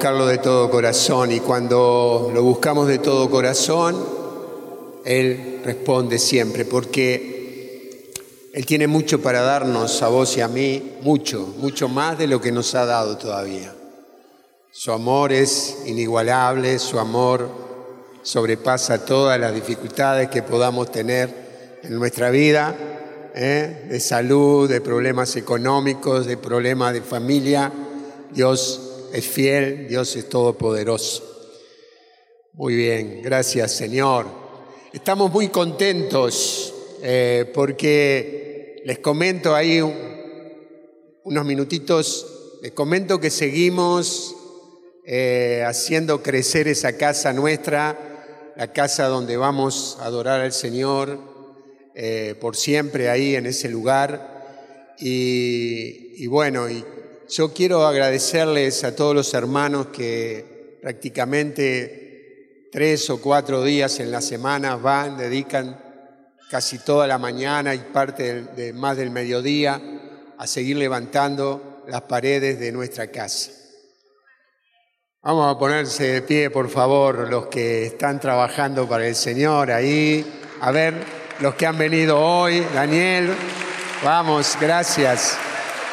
buscarlo de todo corazón y cuando lo buscamos de todo corazón, Él responde siempre, porque Él tiene mucho para darnos a vos y a mí, mucho, mucho más de lo que nos ha dado todavía. Su amor es inigualable, su amor sobrepasa todas las dificultades que podamos tener en nuestra vida, ¿eh? de salud, de problemas económicos, de problemas de familia. Dios es fiel, Dios es todopoderoso. Muy bien, gracias Señor. Estamos muy contentos eh, porque les comento ahí unos minutitos, les comento que seguimos eh, haciendo crecer esa casa nuestra, la casa donde vamos a adorar al Señor eh, por siempre ahí en ese lugar. Y, y bueno, y yo quiero agradecerles a todos los hermanos que prácticamente tres o cuatro días en la semana van, dedican casi toda la mañana y parte de más del mediodía a seguir levantando las paredes de nuestra casa. Vamos a ponerse de pie, por favor, los que están trabajando para el Señor ahí. A ver, los que han venido hoy, Daniel, vamos, gracias,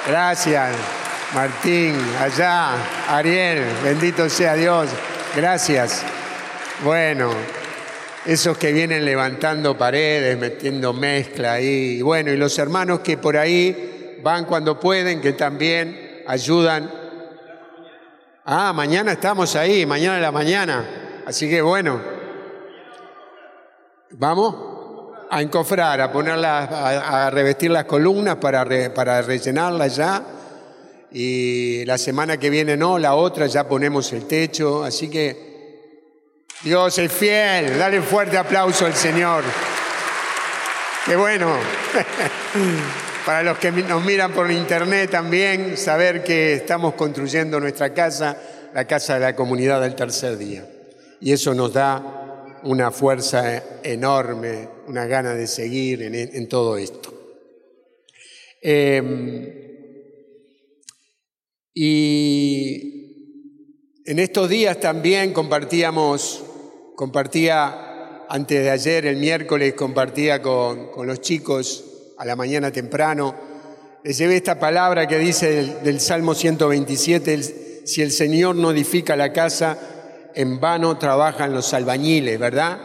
gracias. Martín, allá, Ariel, bendito sea Dios, gracias. Bueno, esos que vienen levantando paredes, metiendo mezcla ahí, y bueno, y los hermanos que por ahí van cuando pueden, que también ayudan. Ah, mañana estamos ahí, mañana en la mañana, así que bueno, vamos a encofrar, a ponerlas, a, revestir las columnas para, para rellenarlas ya y la semana que viene no, la otra ya ponemos el techo, así que Dios es fiel, dale un fuerte aplauso al Señor. Qué bueno. Para los que nos miran por internet también, saber que estamos construyendo nuestra casa, la casa de la comunidad del tercer día. Y eso nos da una fuerza enorme, una gana de seguir en, todo esto. Eh, y en estos días también compartíamos, compartía antes de ayer, el miércoles, compartía con, los chicos a la mañana temprano. Les llevé esta palabra que dice del, del Salmo 127, si el Señor no edifica la casa, en vano trabajan los albañiles, ¿verdad?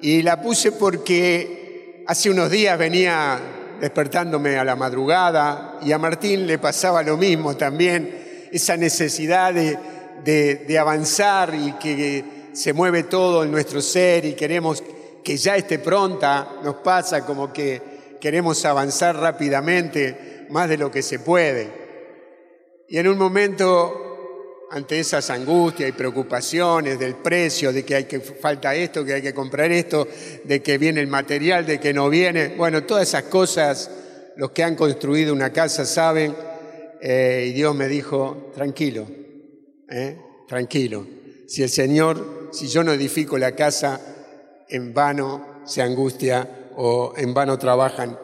Y la puse porque hace unos días venía despertándome a la madrugada y a Martín le pasaba lo mismo también, esa necesidad de, avanzar y que se mueve todo en nuestro ser y queremos que ya esté pronta, nos pasa como que queremos avanzar rápidamente, más de lo que se puede. Y en un momento ante esas angustias y preocupaciones del precio, de que hay que falta esto, que hay que comprar esto, de que viene el material, de que no viene, bueno, todas esas cosas, los que han construido una casa saben, eh, y Dios me dijo, tranquilo, eh, tranquilo, si el Señor, si yo no edifico la casa, en vano se angustia o en vano trabajan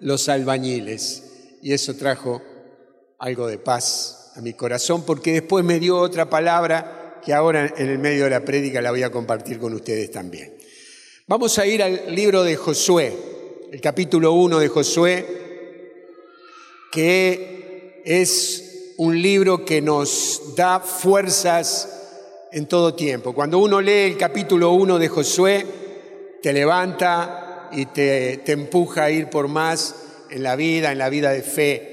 los albañiles. Y eso trajo algo de paz a mi corazón porque después me dio otra palabra que ahora en el medio de la prédica la voy a compartir con ustedes también. Vamos a ir al libro de Josué, el capítulo 1 de Josué, que es un libro que nos da fuerzas en todo tiempo. Cuando uno lee el capítulo 1 de Josué, te levanta y te, te empuja a ir por más en la vida, en la vida de fe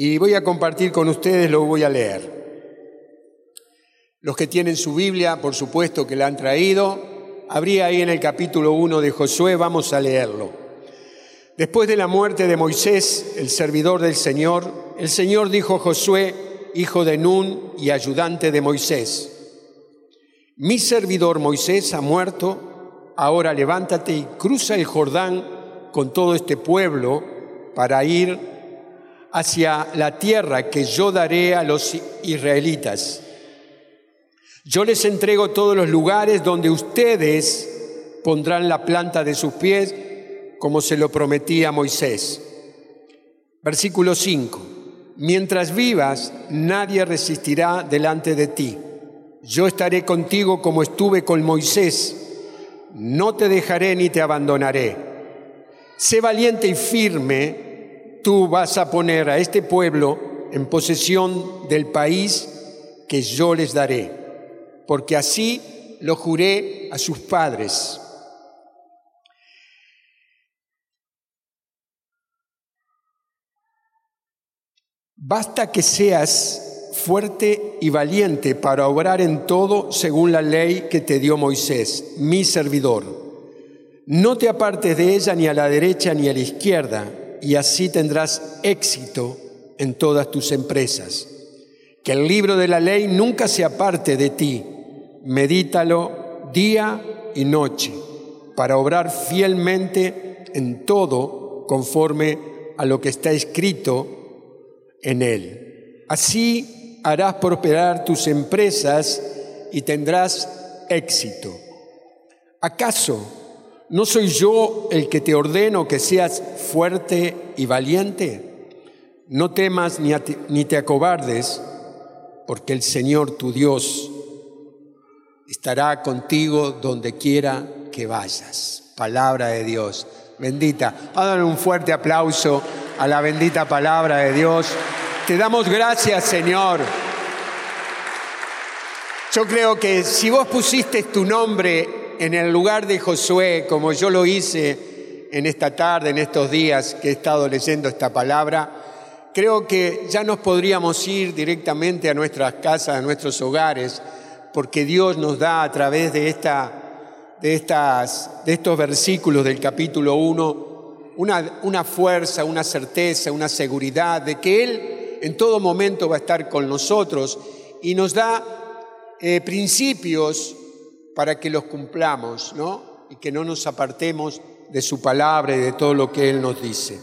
y voy a compartir con ustedes, lo voy a leer. Los que tienen su Biblia, por supuesto que la han traído, habría ahí en el capítulo 1 de Josué, vamos a leerlo. Después de la muerte de Moisés, el servidor del Señor, el Señor dijo a Josué, hijo de Nun y ayudante de Moisés, mi servidor Moisés ha muerto, ahora levántate y cruza el Jordán con todo este pueblo para ir hacia la tierra que yo daré a los israelitas. Yo les entrego todos los lugares donde ustedes pondrán la planta de sus pies, como se lo prometía Moisés. Versículo 5. Mientras vivas, nadie resistirá delante de ti. Yo estaré contigo como estuve con Moisés. No te dejaré ni te abandonaré. Sé valiente y firme. Tú vas a poner a este pueblo en posesión del país que yo les daré, porque así lo juré a sus padres. Basta que seas fuerte y valiente para obrar en todo según la ley que te dio Moisés, mi servidor. No te apartes de ella ni a la derecha ni a la izquierda, y así tendrás éxito en todas tus empresas. Que el libro de la ley nunca se aparte de ti. Medítalo día y noche para obrar fielmente en todo conforme a lo que está escrito en Él. Así harás prosperar tus empresas y tendrás éxito. ¿Acaso no soy yo el que te ordeno que seas fuerte y valiente? No temas ni, ni te acobardes, porque el Señor tu Dios estará contigo donde quiera que vayas. Palabra de Dios. Bendita. Háganle un fuerte aplauso a la bendita palabra de Dios. Te damos gracias, Señor. Yo creo que si vos pusiste tu nombre en el lugar de Josué, como yo lo hice en esta tarde, en estos días que he estado leyendo esta palabra, creo que ya nos podríamos ir directamente a nuestras casas, a nuestros hogares, porque Dios nos da a través de, esta, de, estas, de estos versículos del capítulo 1 una, fuerza, una certeza, una seguridad de que Él en todo momento va a estar con nosotros y nos da eh, principios para que los cumplamos, ¿no? Y que no nos apartemos de su palabra y de todo lo que Él nos dice.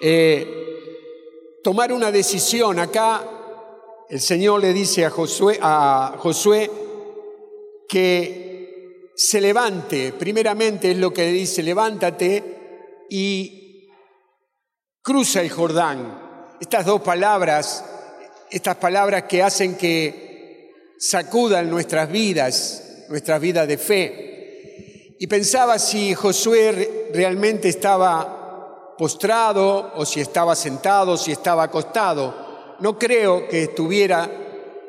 Eh, tomar una decisión. Acá el Señor le dice a Josué, a Josué que se levante. Primeramente es lo que le dice, levántate y cruza el Jordán. Estas dos palabras, estas palabras que hacen que sacudan nuestras vidas, nuestras vidas de fe. Y pensaba si Josué realmente estaba postrado o si estaba sentado, si estaba acostado. No creo que estuviera,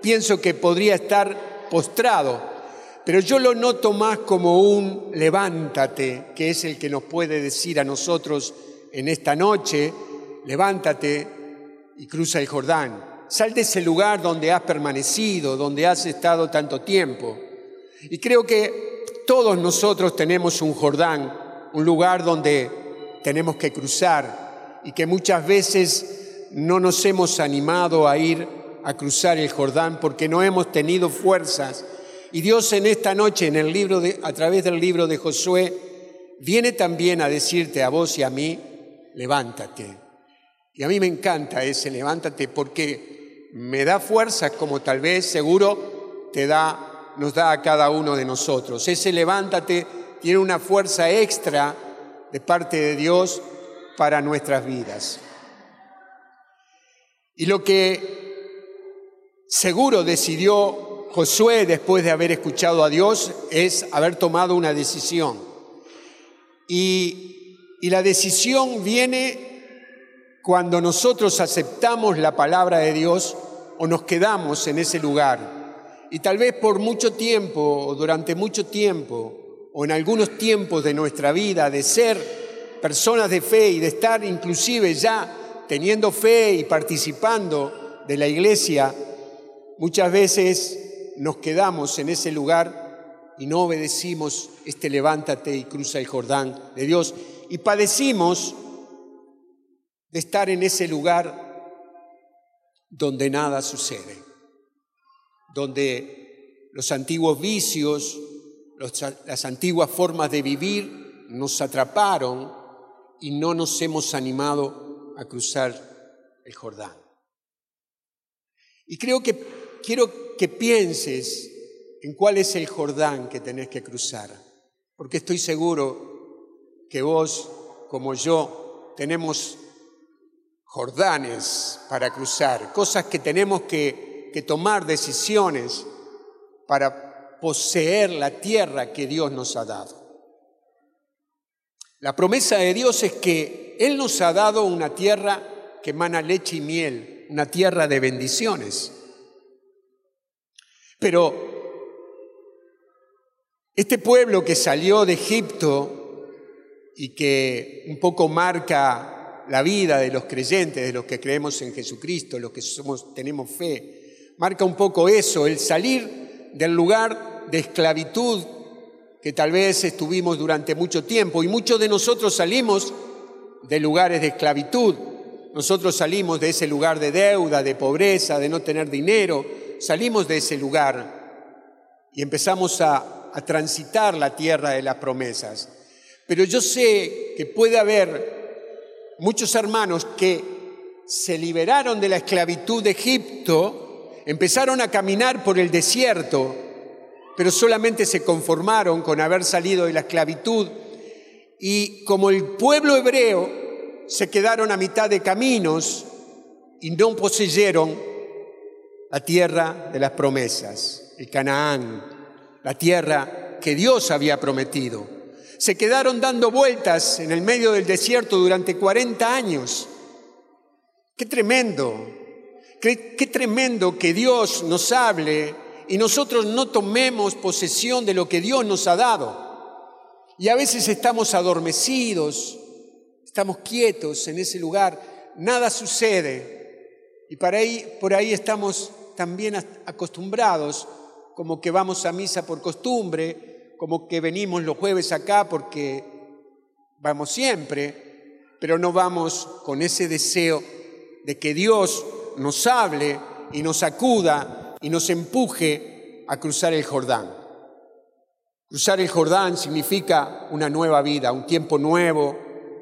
pienso que podría estar postrado pero yo lo noto más como un levántate, que es el que nos puede decir a nosotros en esta noche, levántate y cruza el Jordán. Sal de ese lugar donde has permanecido, donde has estado tanto tiempo. Y creo que todos nosotros tenemos un Jordán, un lugar donde tenemos que cruzar y que muchas veces no nos hemos animado a ir a cruzar el Jordán porque no hemos tenido fuerzas y Dios en esta noche, en el libro de, a través del libro de Josué, viene también a decirte a vos y a mí, levántate. Y a mí me encanta ese levántate porque me da fuerza como tal vez seguro te da, nos da a cada uno de nosotros. Ese levántate tiene una fuerza extra de parte de Dios para nuestras vidas. Y lo que seguro decidió Josué, después de haber escuchado a Dios, es haber tomado una decisión. Y, y la decisión viene cuando nosotros aceptamos la palabra de Dios o nos quedamos en ese lugar. Y tal vez por mucho tiempo, o durante mucho tiempo, o en algunos tiempos de nuestra vida, de ser personas de fe y de estar inclusive ya teniendo fe y participando de la iglesia, muchas veces nos quedamos en ese lugar y no obedecimos este levántate y cruza el Jordán de Dios y padecimos de estar en ese lugar donde nada sucede, donde los antiguos vicios, las antiguas formas de vivir nos atraparon y no nos hemos animado a cruzar el Jordán. Y creo que quiero que pienses en cuál es el Jordán que tenés que cruzar, porque estoy seguro que vos, como yo, tenemos Jordanes para cruzar, cosas que tenemos que, que tomar decisiones para poseer la tierra que Dios nos ha dado. La promesa de Dios es que Él nos ha dado una tierra que emana leche y miel, una tierra de bendiciones. Pero este pueblo que salió de Egipto y que un poco marca la vida de los creyentes, de los que creemos en Jesucristo, los que somos, tenemos fe, marca un poco eso, el salir del lugar de esclavitud que tal vez estuvimos durante mucho tiempo y muchos de nosotros salimos de lugares de esclavitud. Nosotros salimos de ese lugar de deuda, de pobreza, de no tener dinero. Salimos de ese lugar y empezamos a, a transitar la tierra de las promesas. Pero yo sé que puede haber muchos hermanos que se liberaron de la esclavitud de Egipto, empezaron a caminar por el desierto, pero solamente se conformaron con haber salido de la esclavitud y como el pueblo hebreo se quedaron a mitad de caminos y no poseyeron la tierra de las promesas, el Canaán, la tierra que Dios había prometido. Se quedaron dando vueltas en el medio del desierto durante 40 años. Qué tremendo, qué, tremendo que Dios nos hable y nosotros no tomemos posesión de lo que Dios nos ha dado. Y a veces estamos adormecidos, estamos quietos en ese lugar, nada sucede. Y para ahí, por ahí estamos también acostumbrados, como que vamos a misa por costumbre, como que venimos los jueves acá porque vamos siempre, pero no vamos con ese deseo de que Dios nos hable y nos acuda y nos empuje a cruzar el Jordán. Cruzar el Jordán significa una nueva vida, un tiempo nuevo,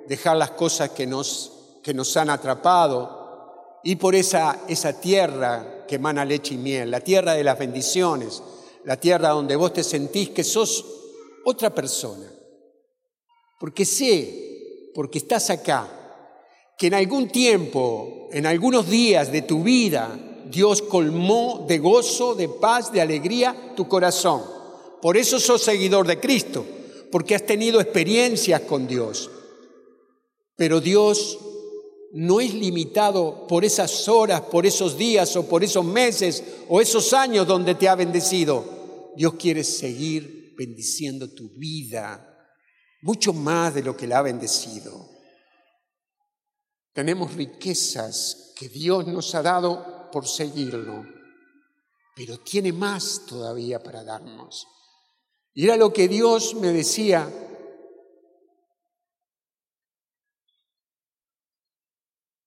dejar las cosas que nos, que nos han atrapado y por esa, esa tierra que emana leche y miel, la tierra de las bendiciones, la tierra donde vos te sentís que sos otra persona. Porque sé, porque estás acá, que en algún tiempo, en algunos días de tu vida, Dios colmó de gozo, de paz, de alegría tu corazón. Por eso sos seguidor de Cristo, porque has tenido experiencias con Dios. Pero Dios no es limitado por esas horas, por esos días o por esos meses o esos años donde te ha bendecido. Dios quiere seguir bendiciendo tu vida, mucho más de lo que la ha bendecido. Tenemos riquezas que Dios nos ha dado por seguirlo, pero tiene más todavía para darnos. Y era lo que Dios me decía.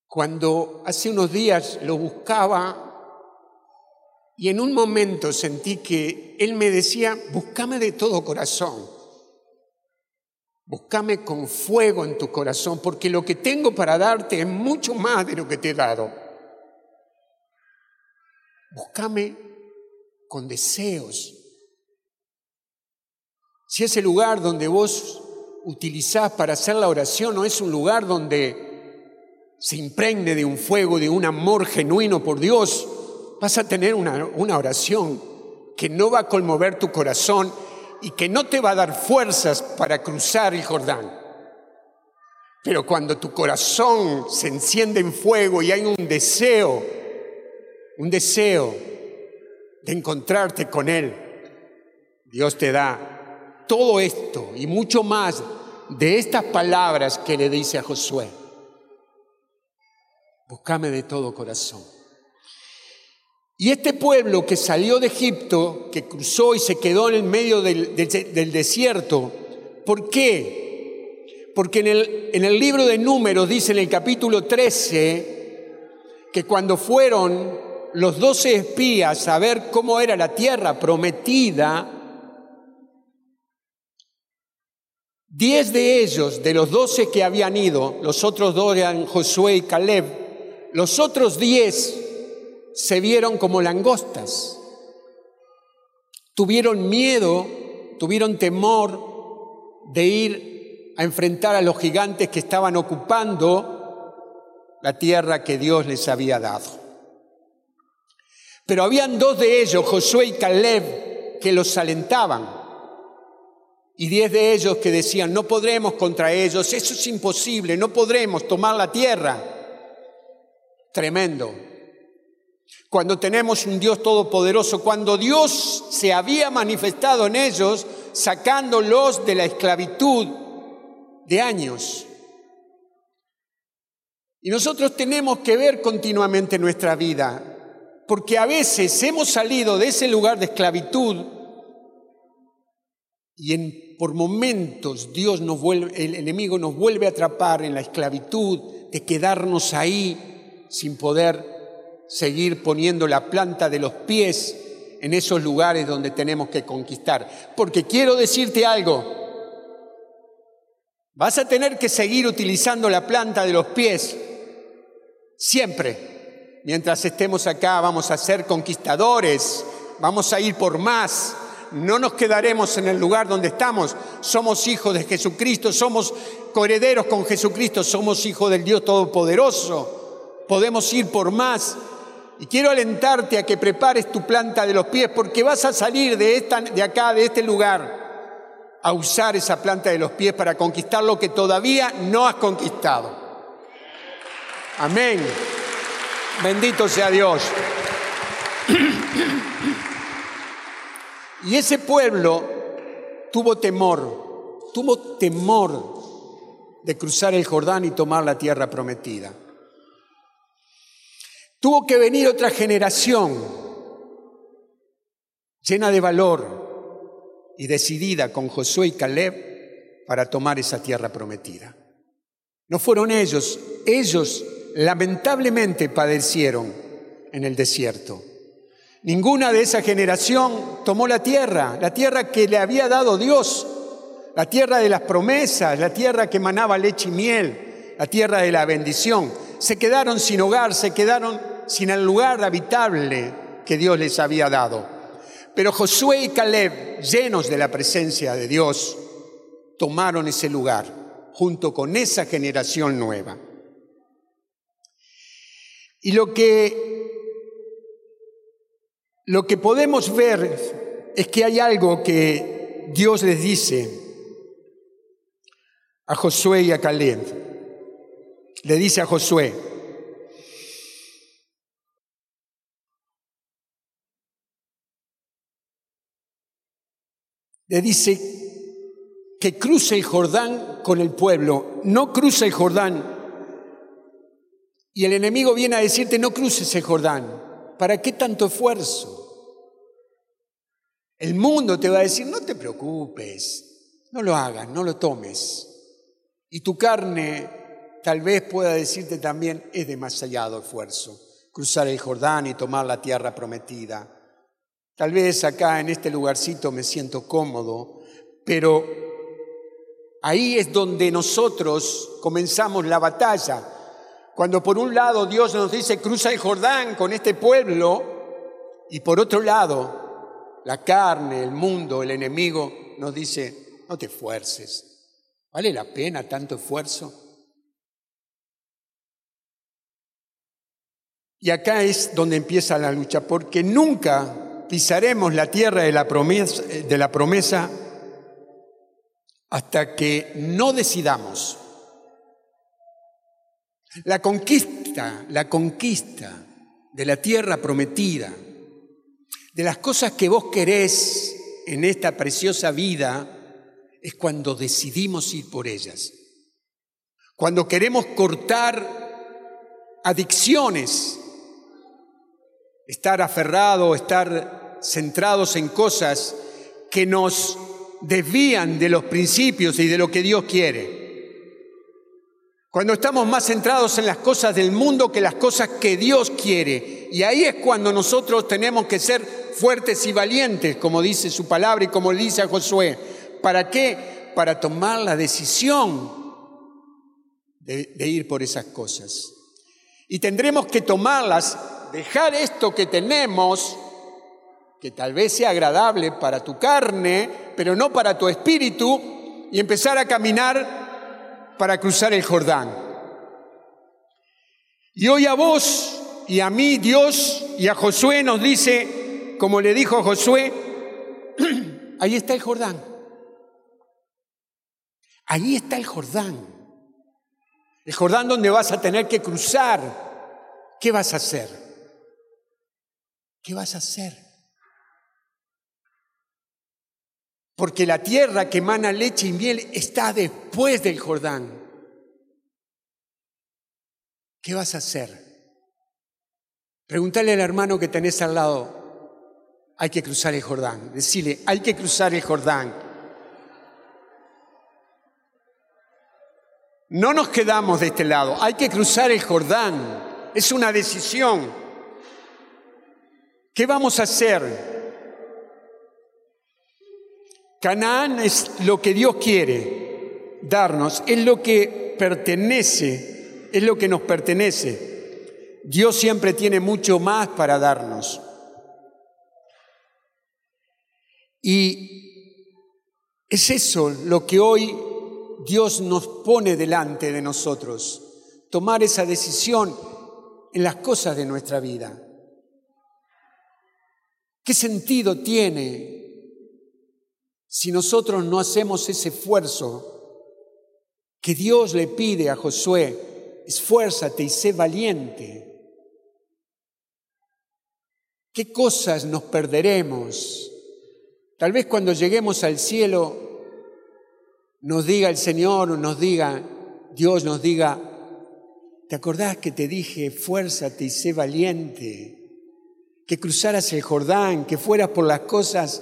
Cuando hace unos días lo buscaba y en un momento sentí que Él me decía, búscame de todo corazón, búscame con fuego en tu corazón, porque lo que tengo para darte es mucho más de lo que te he dado. Búscame con deseos. Si ese lugar donde vos utilizás para hacer la oración no es un lugar donde se impregne de un fuego, de un amor genuino por Dios, vas a tener una, una oración que no va a conmover tu corazón y que no te va a dar fuerzas para cruzar el Jordán. Pero cuando tu corazón se enciende en fuego y hay un deseo un deseo de encontrarte con Él, Dios te da todo esto y mucho más de estas palabras que le dice a Josué. Búscame de todo corazón. Y este pueblo que salió de Egipto, que cruzó y se quedó en el medio del, desierto, ¿por qué? Porque en el, en el libro de números dice en el capítulo 13 que cuando fueron los doce espías a ver cómo era la tierra prometida, diez de ellos, de los doce que habían ido, los otros dos eran Josué y Caleb, los otros diez se vieron como langostas. Tuvieron miedo, tuvieron temor de ir a enfrentar a los gigantes que estaban ocupando la tierra que Dios les había dado. Pero habían dos de ellos, Josué y Caleb, que los alentaban. Y diez de ellos que decían, no podremos contra ellos, eso es imposible, no podremos tomar la tierra. Tremendo. Cuando tenemos un Dios todopoderoso, cuando Dios se había manifestado en ellos, sacándolos de la esclavitud de años. Y nosotros tenemos que ver continuamente nuestra vida, porque a veces hemos salido de ese lugar de esclavitud y por momentos Dios nos vuelve, el enemigo nos vuelve a atrapar en la esclavitud de quedarnos ahí sin poder seguir poniendo la planta de los pies en esos lugares donde tenemos que conquistar. Porque quiero decirte algo, vas a tener que seguir utilizando la planta de los pies siempre. Mientras estemos acá vamos a ser conquistadores, vamos a ir por más, no nos quedaremos en el lugar donde estamos. Somos hijos de Jesucristo, somos coherederos con Jesucristo, somos hijos del Dios Todopoderoso. Podemos ir por más. Y quiero alentarte a que prepares tu planta de los pies porque vas a salir de, esta, de acá, de este lugar, a usar esa planta de los pies para conquistar lo que todavía no has conquistado. Amén. Bendito sea Dios. Y ese pueblo tuvo temor, tuvo temor de cruzar el Jordán y tomar la tierra prometida. Tuvo que venir otra generación llena de valor y decidida con Josué y Caleb para tomar esa tierra prometida. No fueron ellos, ellos lamentablemente padecieron en el desierto. Ninguna de esa generación tomó la tierra, la tierra que le había dado Dios, la tierra de las promesas, la tierra que emanaba leche y miel, la tierra de la bendición. Se quedaron sin hogar, se quedaron sin el lugar habitable que Dios les había dado. Pero Josué y Caleb, llenos de la presencia de Dios, tomaron ese lugar junto con esa generación nueva. Y lo que lo que podemos ver es que hay algo que Dios les dice a Josué y a Caleb. Le dice a Josué, le dice que cruce el Jordán con el pueblo, no cruce el Jordán. Y el enemigo viene a decirte, no cruces el Jordán. ¿Para qué tanto esfuerzo? El mundo te va a decir, no te preocupes, no lo hagas, no lo tomes. Y tu carne tal vez pueda decirte también, es demasiado esfuerzo cruzar el Jordán y tomar la tierra prometida. Tal vez acá en este lugarcito me siento cómodo, pero ahí es donde nosotros comenzamos la batalla. Cuando por un lado Dios nos dice, cruza el Jordán con este pueblo, y por otro lado la carne, el mundo, el enemigo nos dice, no te esfuerces. ¿Vale la pena tanto esfuerzo? Y acá es donde empieza la lucha, porque nunca pisaremos la tierra de la promesa, hasta que no decidamos. La conquista, la conquista de la tierra prometida de las cosas que vos querés en esta preciosa vida es cuando decidimos ir por ellas. Cuando queremos cortar adicciones, estar aferrados, estar centrados en cosas que nos desvían de los principios y de lo que Dios quiere. Cuando estamos más centrados en las cosas del mundo que las cosas que Dios quiere. Y ahí es cuando nosotros tenemos que ser fuertes y valientes, como dice su palabra y como dice a Josué. ¿Para qué? Para tomar la decisión de, de ir por esas cosas. Y tendremos que tomarlas, dejar esto que tenemos, que tal vez sea agradable para tu carne, pero no para tu espíritu, y empezar a caminar para cruzar el Jordán. Y hoy a vos y a mí Dios y a Josué nos dice, como le dijo Josué, ahí está el Jordán. Ahí está el Jordán. El Jordán donde vas a tener que cruzar. ¿Qué vas a hacer? ¿Qué vas a hacer? Porque la tierra que emana leche y miel está después del Jordán. ¿Qué vas a hacer? Pregúntale al hermano que tenés al lado, hay que cruzar el Jordán. Decile, hay que cruzar el Jordán. No nos quedamos de este lado, hay que cruzar el Jordán. Es una decisión. ¿Qué vamos a hacer? Canaán es lo que Dios quiere darnos, es lo que pertenece es lo que nos pertenece. Dios siempre tiene mucho más para darnos. Y es eso lo que hoy Dios nos pone delante de nosotros, tomar esa decisión en las cosas de nuestra vida. ¿Qué sentido tiene si nosotros no hacemos ese esfuerzo que Dios le pide a Josué esfuérzate y sé valiente. ¿Qué cosas nos perderemos? Tal vez cuando lleguemos al cielo nos diga el Señor, nos diga, Dios nos diga, ¿te acordás que te dije, esfuérzate y sé valiente? Que cruzaras el Jordán, que fueras por las cosas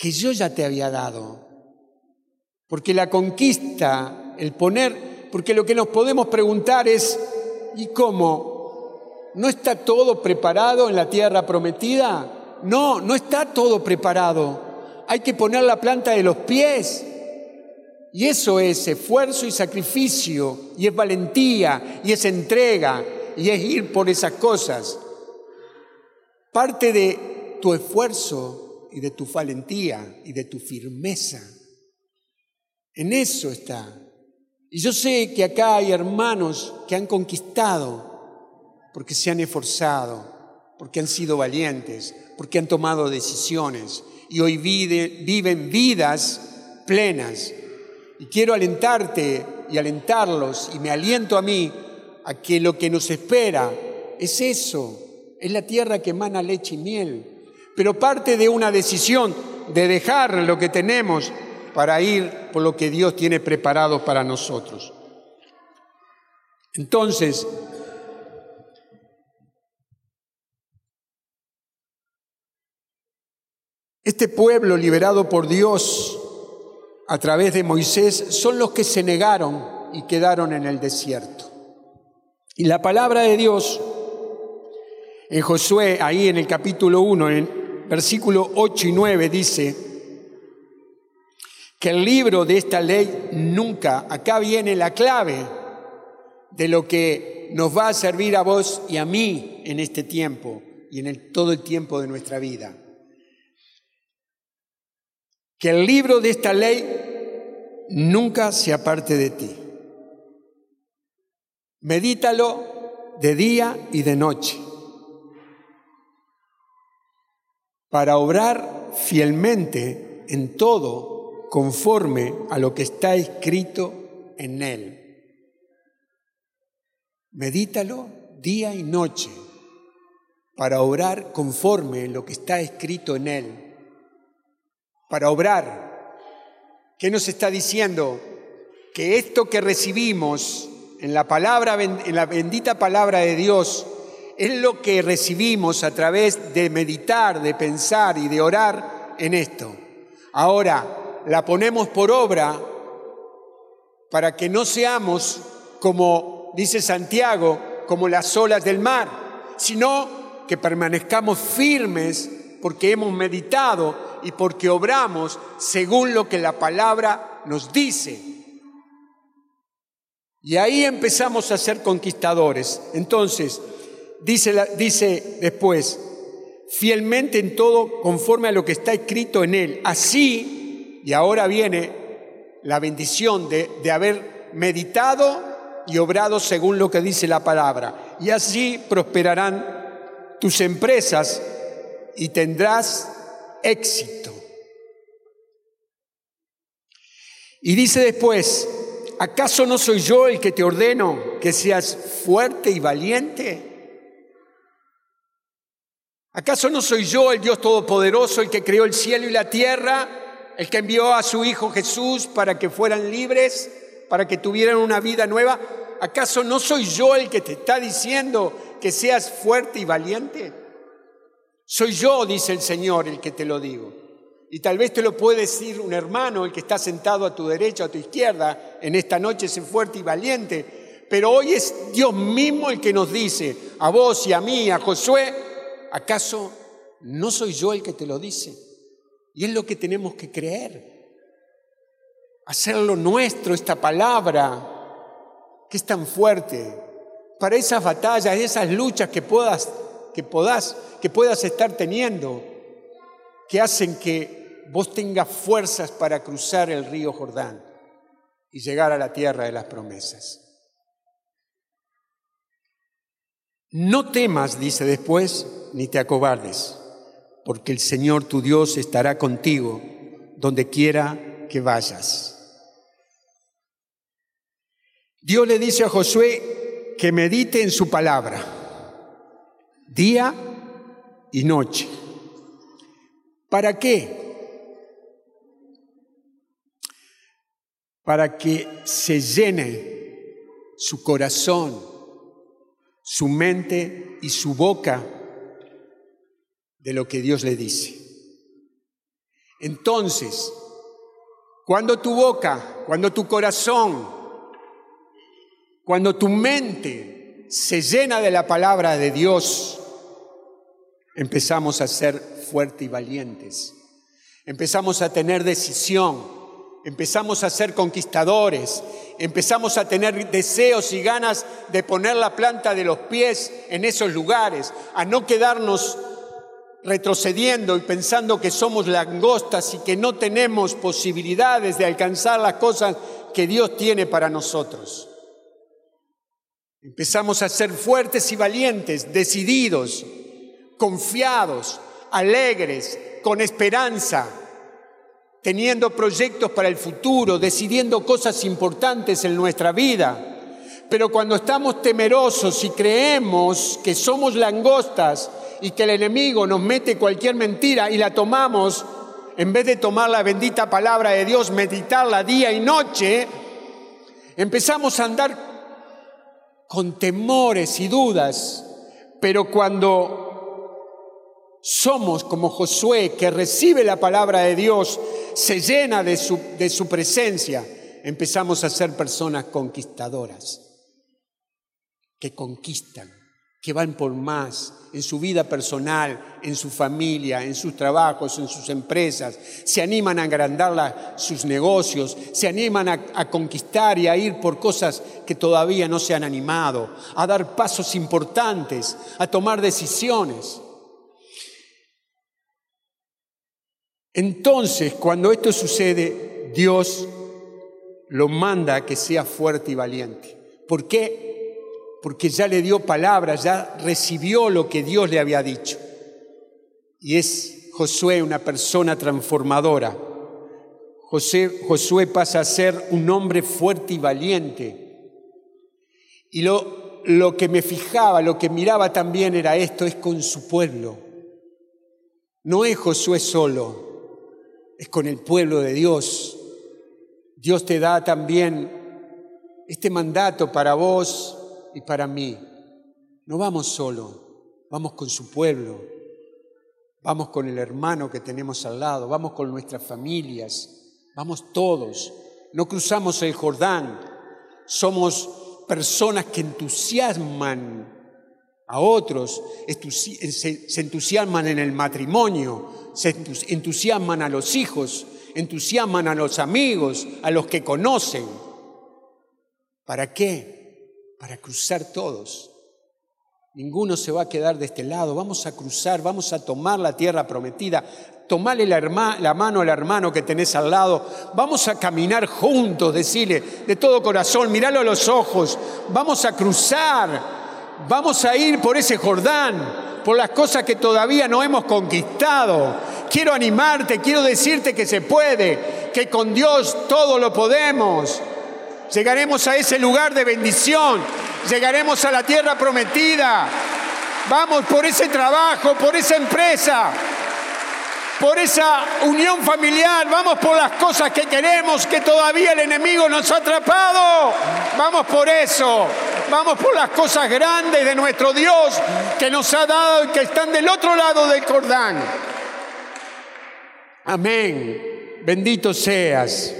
que yo ya te había dado. Porque la conquista, el poner porque lo que nos podemos preguntar es, ¿y cómo? ¿No está todo preparado en la tierra prometida? No, no está todo preparado. Hay que poner la planta de los pies. Y eso es esfuerzo y sacrificio, y es valentía, y es entrega, y es ir por esas cosas. Parte de tu esfuerzo y de tu valentía y de tu firmeza. En eso está. Y yo sé que acá hay hermanos que han conquistado porque se han esforzado, porque han sido valientes, porque han tomado decisiones y hoy viven vidas plenas. Y quiero alentarte y alentarlos, y me aliento a mí, a que lo que nos espera es eso, es la tierra que emana leche y miel, pero parte de una decisión de dejar lo que tenemos para ir por lo que Dios tiene preparado para nosotros. Entonces, este pueblo liberado por Dios a través de Moisés son los que se negaron y quedaron en el desierto. Y la palabra de Dios en Josué, ahí en el capítulo 1, en versículo 8 y 9, dice, que el libro de esta ley nunca, acá viene la clave de lo que nos va a servir a vos y a mí en este tiempo y en todo el tiempo de nuestra vida. Que el libro de esta ley nunca se aparte de ti. Medítalo de día y de noche para obrar fielmente en todo conforme a lo que está escrito en él. Medítalo día y noche para obrar conforme a lo que está escrito en él. Para obrar. ¿Qué nos está diciendo? Que esto que recibimos en la palabra en la bendita palabra de Dios es lo que recibimos a través de meditar, de pensar y de orar en esto. Ahora, la ponemos por obra para que no seamos como dice Santiago, como las olas del mar, sino que permanezcamos firmes porque hemos meditado y porque obramos según lo que la palabra nos dice. Y ahí empezamos a ser conquistadores. Entonces, dice, dice después, fielmente en todo conforme a lo que está escrito en él. Así y ahora viene la bendición de, haber meditado y obrado según lo que dice la palabra. Y así prosperarán tus empresas y tendrás éxito. Y dice después, ¿acaso no soy yo el que te ordeno que seas fuerte y valiente? ¿Acaso no soy yo el Dios Todopoderoso, el que creó el cielo y la tierra, el que envió a su Hijo Jesús para que fueran libres, para que tuvieran una vida nueva? ¿Acaso no soy yo el que te está diciendo que seas fuerte y valiente? Soy yo, dice el Señor, el que te lo digo. Y tal vez te lo puede decir un hermano, el que está sentado a tu derecha o a tu izquierda, en esta noche, sé fuerte y valiente. Pero hoy es Dios mismo el que nos dice, a vos y a mí, a Josué, ¿acaso no soy yo el que te lo dice? Y es lo que tenemos que creer. Hacerlo nuestro, esta palabra, que es tan fuerte, para esas batallas, esas luchas que puedas, que puedas, que puedas estar teniendo, que hacen que vos tengas fuerzas para cruzar el río Jordán y llegar a la tierra de las promesas. No temas, dice después, ni te acobardes, porque el Señor tu Dios estará contigo donde quiera que vayas. Dios le dice a Josué que medite en su palabra, día y noche. ¿Para qué? Para que se llene su corazón, su mente y su boca de lo que Dios le dice. Entonces, cuando tu boca, cuando tu corazón, cuando tu mente se llena de la palabra de Dios, empezamos a ser fuertes y valientes. Empezamos a tener decisión, empezamos a ser conquistadores, empezamos a tener deseos y ganas de poner la planta de los pies en esos lugares, a no quedarnos retrocediendo y pensando que somos langostas y que no tenemos posibilidades de alcanzar las cosas que Dios tiene para nosotros. Empezamos a ser fuertes y valientes, decididos, confiados, alegres, con esperanza, teniendo proyectos para el futuro, decidiendo cosas importantes en nuestra vida. Pero cuando estamos temerosos y creemos que somos langostas y que el enemigo nos mete cualquier mentira y la tomamos, en vez de tomar la bendita palabra de Dios, meditarla día y noche, empezamos a andar con temores y dudas. Pero cuando somos como Josué, que recibe la palabra de Dios, se llena de su, de su presencia, empezamos a ser personas conquistadoras, que conquistan que van por más en su vida personal, en su familia, en sus trabajos, en sus empresas, se animan a agrandar sus negocios, se animan a, a conquistar y a ir por cosas que todavía no se han animado, a dar pasos importantes, a tomar decisiones. Entonces, cuando esto sucede, Dios lo manda a que sea fuerte y valiente. ¿Por qué? Porque ya le dio palabra, ya recibió lo que Dios le había dicho. Y es Josué una persona transformadora. Josué pasa a ser un hombre fuerte y valiente. Y lo, lo que me fijaba, lo que miraba también era esto, es con su pueblo. No es Josué solo, es con el pueblo de Dios. Dios te da también este mandato para vos, y para mí. No vamos solo, vamos con su pueblo, vamos con el hermano que tenemos al lado, vamos con nuestras familias, vamos todos. No cruzamos el Jordán, somos personas que entusiasman a otros, se entusiasman en el matrimonio, se entusiasman a los hijos, entusiasman a los amigos, a los que conocen. ¿Para qué? Para cruzar todos. Ninguno se va a quedar de este lado. Vamos a cruzar, vamos a tomar la tierra prometida. Tomale la, la, mano al hermano que tenés al lado. Vamos a caminar juntos, decirle de todo corazón, míralo a los ojos. Vamos a cruzar. Vamos a ir por ese Jordán, por las cosas que todavía no hemos conquistado. Quiero animarte, quiero decirte que se puede, que con Dios todo lo podemos. Llegaremos a ese lugar de bendición, llegaremos a la tierra prometida. Vamos por ese trabajo, por esa empresa, por esa unión familiar, vamos por las cosas que queremos que todavía el enemigo nos ha atrapado. Vamos por eso, vamos por las cosas grandes de nuestro Dios que nos ha dado y que están del otro lado del Jordán. Amén. Bendito seas.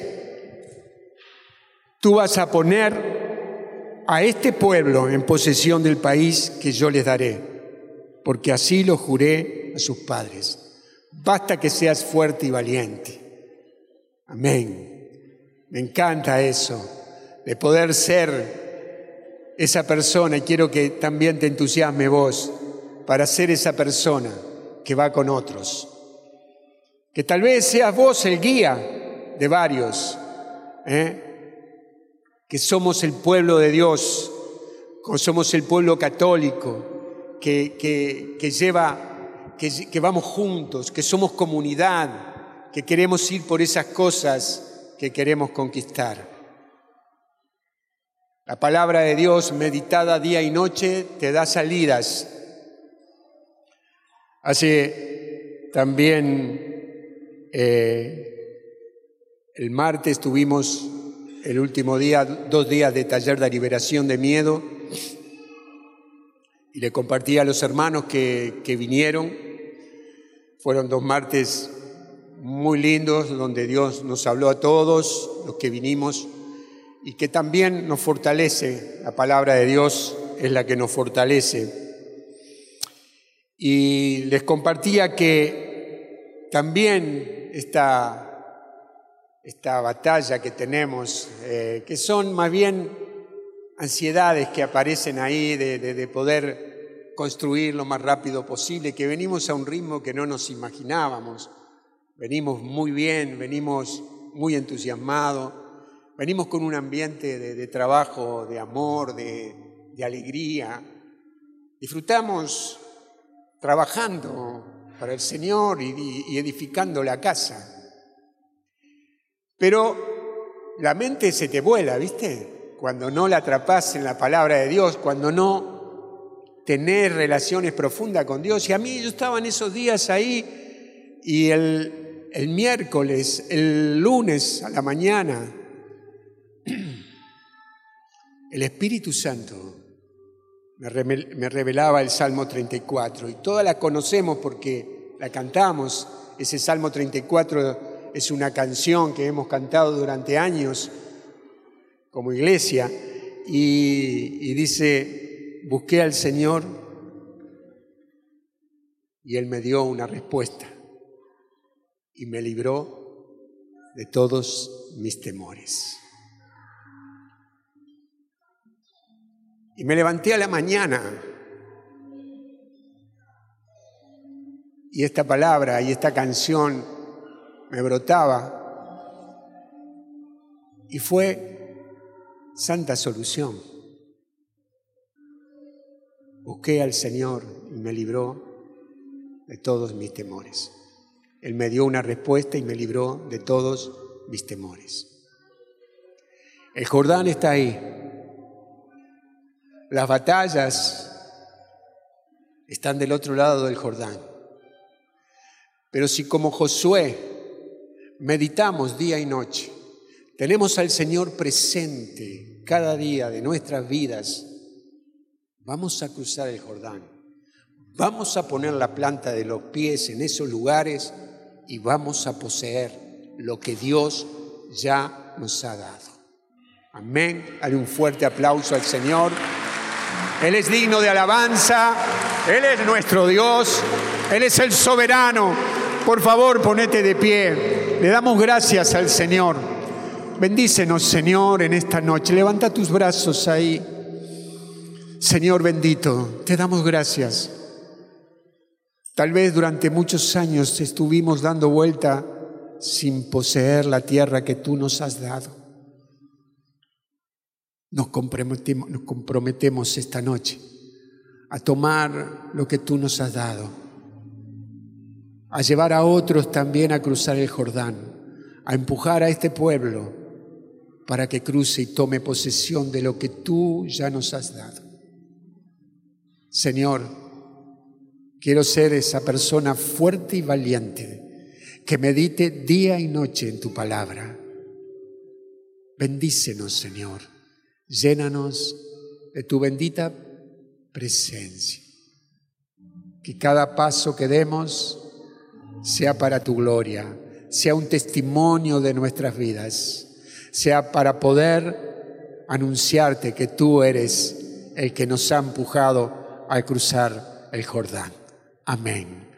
Tú vas a poner a este pueblo en posesión del país que yo les daré, porque así lo juré a sus padres. Basta que seas fuerte y valiente. Amén. Me encanta eso, de poder ser esa persona, y quiero que también te entusiasme vos, para ser esa persona que va con otros. Que tal vez seas vos el guía de varios. ¿eh? Que somos el pueblo de Dios, que somos el pueblo católico, que, que, lleva, que, que vamos juntos, que somos comunidad, que queremos ir por esas cosas que queremos conquistar. La palabra de Dios meditada día y noche te da salidas. Hace también eh, el martes tuvimos el último día, dos días de taller de liberación de miedo, y le compartí a los hermanos que, que vinieron. Fueron dos martes muy lindos, donde Dios nos habló a todos los que vinimos y que también nos fortalece. La palabra de Dios es la que nos fortalece. Y les compartía que también esta esta batalla que tenemos, eh, que son más bien ansiedades que aparecen ahí de, poder construir lo más rápido posible, que venimos a un ritmo que no nos imaginábamos. Venimos muy bien, venimos muy entusiasmados, venimos con un ambiente de, trabajo, de amor, de, alegría. Disfrutamos trabajando para el Señor y edificando la casa. Pero la mente se te vuela, ¿viste? Cuando no la atrapas en la palabra de Dios, cuando no tenés relaciones profundas con Dios. Y a mí yo estaba en esos días ahí y el, el miércoles, el lunes a la mañana, el Espíritu Santo me revelaba el Salmo 34 y todas la conocemos porque la cantamos, ese Salmo 34 es una canción que hemos cantado durante años como iglesia y, dice, busqué al Señor y Él me dio una respuesta y me libró de todos mis temores. Y me levanté a la mañana y esta palabra y esta canción me brotaba. Y fue santa solución. Busqué al Señor y me libró de todos mis temores. Él me dio una respuesta y me libró de todos mis temores. El Jordán está ahí. Las batallas están del otro lado del Jordán. Pero si como Josué meditamos día y noche, tenemos al Señor presente cada día de nuestras vidas, vamos a cruzar el Jordán, vamos a poner la planta de los pies en esos lugares y vamos a poseer lo que Dios ya nos ha dado. Amén. Dale un fuerte aplauso al Señor. Él es digno de alabanza, Él es nuestro Dios, Él es el soberano. Por favor, ponete de pie. Le damos gracias al Señor. Bendícenos, Señor, en esta noche. Levanta tus brazos ahí. Señor bendito, te damos gracias. Tal vez durante muchos años estuvimos dando vuelta sin poseer la tierra que tú nos has dado. Nos comprometemos, nos comprometemos esta noche a tomar lo que tú nos has dado, a llevar a otros también a cruzar el Jordán, a empujar a este pueblo para que cruce y tome posesión de lo que tú ya nos has dado. Señor, quiero ser esa persona fuerte y valiente que medite día y noche en tu palabra. Bendícenos, Señor. Llénanos de tu bendita presencia. Que cada paso que demos sea para tu gloria, sea un testimonio de nuestras vidas, sea para poder anunciarte que tú eres el que nos ha empujado a cruzar el Jordán. Amén.